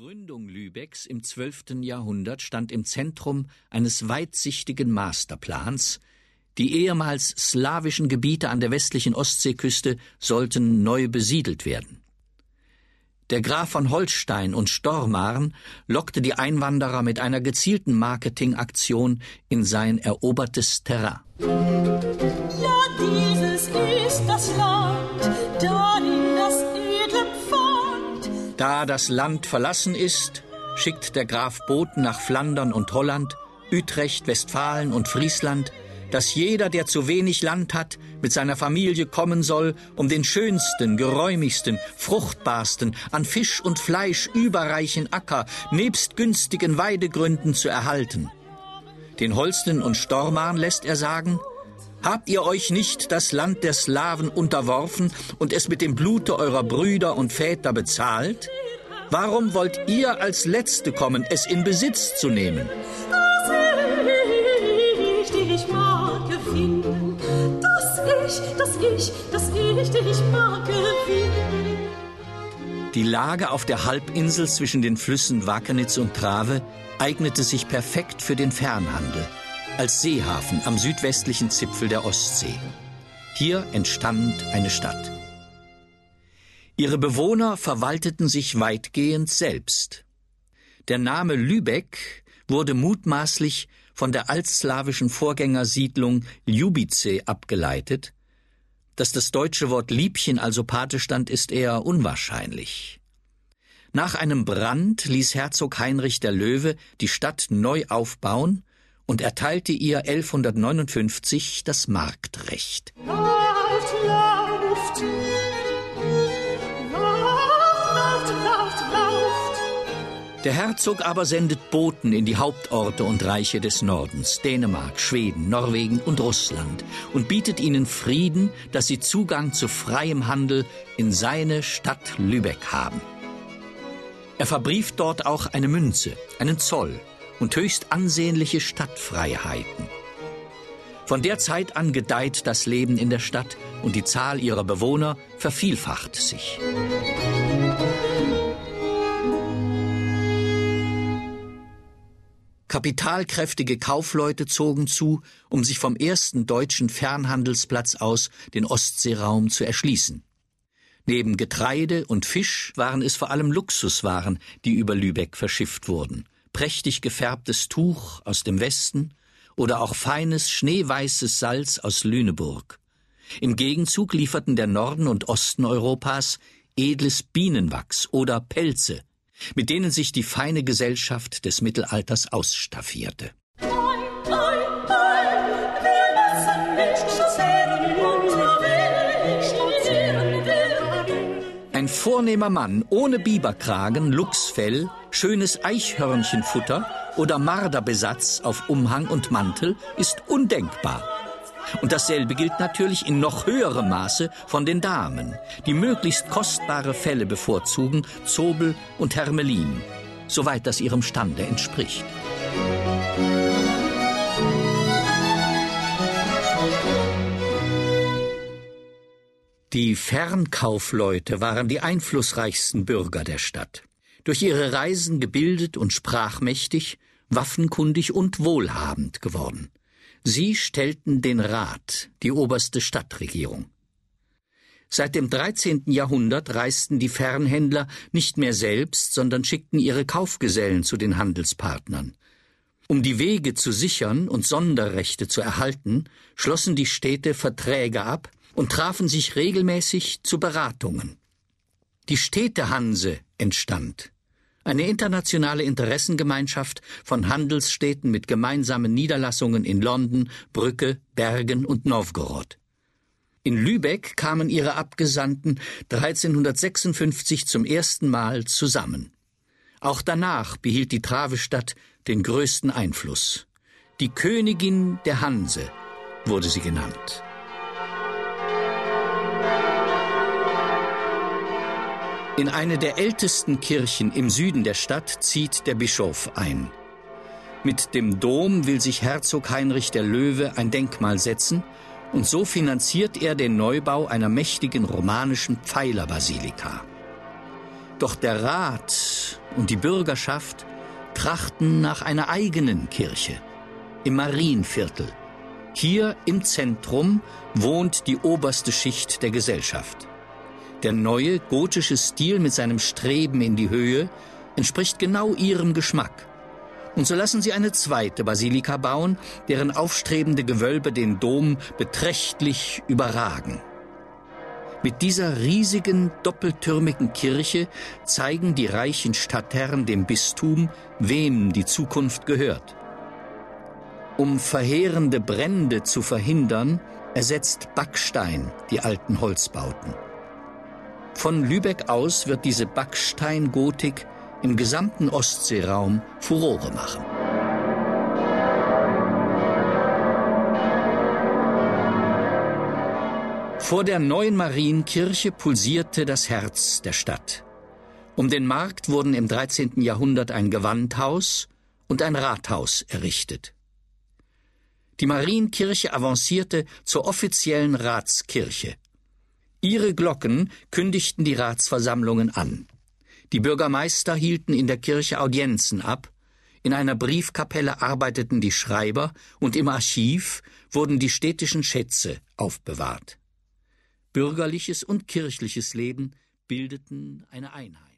Gründung Lübecks im 12. Jahrhundert stand im Zentrum eines weitsichtigen Masterplans. Die ehemals slawischen Gebiete an der westlichen Ostseeküste sollten neu besiedelt werden. Der Graf von Holstein und Stormarn lockte die Einwanderer mit einer gezielten Marketingaktion in sein erobertes Terrain. Ja, dieses ist das Land, Pfand. Da das Land verlassen ist, schickt der Graf Boten nach Flandern und Holland, Utrecht, Westfalen und Friesland, dass jeder, der zu wenig Land hat, mit seiner Familie kommen soll, um den schönsten, geräumigsten, fruchtbarsten, an Fisch und Fleisch überreichen Acker nebst günstigen Weidegründen zu erhalten. Den Holsten und Stormarn lässt er sagen, Habt ihr euch nicht das Land der Slawen unterworfen und es mit dem Blute eurer Brüder und Väter bezahlt? Warum wollt ihr als Letzte kommen, es in Besitz zu nehmen? Das ich dich mag gewinnen. Das ich, das ich, das ich dich mag gewinnen. Die Lage auf der Halbinsel zwischen den Flüssen Wakenitz und Trave eignete sich perfekt für den Fernhandel als Seehafen am südwestlichen Zipfel der Ostsee. Hier entstand eine Stadt. Ihre Bewohner verwalteten sich weitgehend selbst. Der Name Lübeck wurde mutmaßlich von der altslawischen Vorgängersiedlung Ljubice abgeleitet. Dass das deutsche Wort Liebchen also Pate stand, ist eher unwahrscheinlich. Nach einem Brand ließ Herzog Heinrich der Löwe die Stadt neu aufbauen und erteilte ihr 1159 das Marktrecht. Lauft, lauft. Der Herzog aber sendet Boten in die Hauptorte und Reiche des Nordens, Dänemark, Schweden, Norwegen und Russland, und bietet ihnen Frieden, dass sie Zugang zu freiem Handel in seine Stadt Lübeck haben. Er verbrieft dort auch eine Münze, einen Zoll und höchst ansehnliche Stadtfreiheiten. Von der Zeit an gedeiht das Leben in der Stadt und die Zahl ihrer Bewohner vervielfacht sich. Kapitalkräftige Kaufleute zogen zu, um sich vom ersten deutschen Fernhandelsplatz aus den Ostseeraum zu erschließen. Neben Getreide und Fisch waren es vor allem Luxuswaren, die über Lübeck verschifft wurden. Prächtig gefärbtes Tuch aus dem Westen oder auch feines schneeweißes Salz aus Lüneburg. Im Gegenzug lieferten der Norden und Osten Europas edles Bienenwachs oder Pelze, mit denen sich die feine Gesellschaft des Mittelalters ausstaffierte. Ein vornehmer Mann ohne Biberkragen, Luchsfell, schönes Eichhörnchenfutter oder Marderbesatz auf Umhang und Mantel ist undenkbar. Und dasselbe gilt natürlich in noch höherem Maße von den Damen, die möglichst kostbare Felle bevorzugen, Zobel und Hermelin, soweit das ihrem Stande entspricht. Die Fernkaufleute waren die einflussreichsten Bürger der Stadt. Durch ihre Reisen gebildet und sprachmächtig, waffenkundig und wohlhabend geworden. Sie stellten den Rat, die oberste Stadtregierung. Seit dem 13. Jahrhundert reisten die Fernhändler nicht mehr selbst, sondern schickten ihre Kaufgesellen zu den Handelspartnern. Um die Wege zu sichern und Sonderrechte zu erhalten, schlossen die Städte Verträge ab und trafen sich regelmäßig zu Beratungen. Die Städtehanse entstand. Eine internationale Interessengemeinschaft von Handelsstädten mit gemeinsamen Niederlassungen in London, Brücke, Bergen und Novgorod. In Lübeck kamen ihre Abgesandten 1356 zum ersten Mal zusammen. Auch danach behielt die Travestadt den größten Einfluss. Die Königin der Hanse wurde sie genannt. In eine der ältesten Kirchen im Süden der Stadt zieht der Bischof ein. Mit dem Dom will sich Herzog Heinrich der Löwe ein Denkmal setzen und so finanziert er den Neubau einer mächtigen romanischen Pfeilerbasilika. Doch der Rat und die Bürgerschaft trachten nach einer eigenen Kirche im Marienviertel. Hier im Zentrum wohnt die oberste Schicht der Gesellschaft. Der neue gotische Stil mit seinem Streben in die Höhe entspricht genau ihrem Geschmack. Und so lassen sie eine zweite Basilika bauen, deren aufstrebende Gewölbe den Dom beträchtlich überragen. Mit dieser riesigen doppeltürmigen Kirche zeigen die reichen Stadtherren dem Bistum, wem die Zukunft gehört. Um verheerende Brände zu verhindern, ersetzt Backstein die alten Holzbauten. Von Lübeck aus wird diese Backsteingotik im gesamten Ostseeraum Furore machen. Vor der neuen Marienkirche pulsierte das Herz der Stadt. Um den Markt wurden im 13. Jahrhundert ein Gewandhaus und ein Rathaus errichtet. Die Marienkirche avancierte zur offiziellen Ratskirche. Ihre Glocken kündigten die Ratsversammlungen an. Die Bürgermeister hielten in der Kirche Audienzen ab, in einer Briefkapelle arbeiteten die Schreiber und im Archiv wurden die städtischen Schätze aufbewahrt. Bürgerliches und kirchliches Leben bildeten eine Einheit.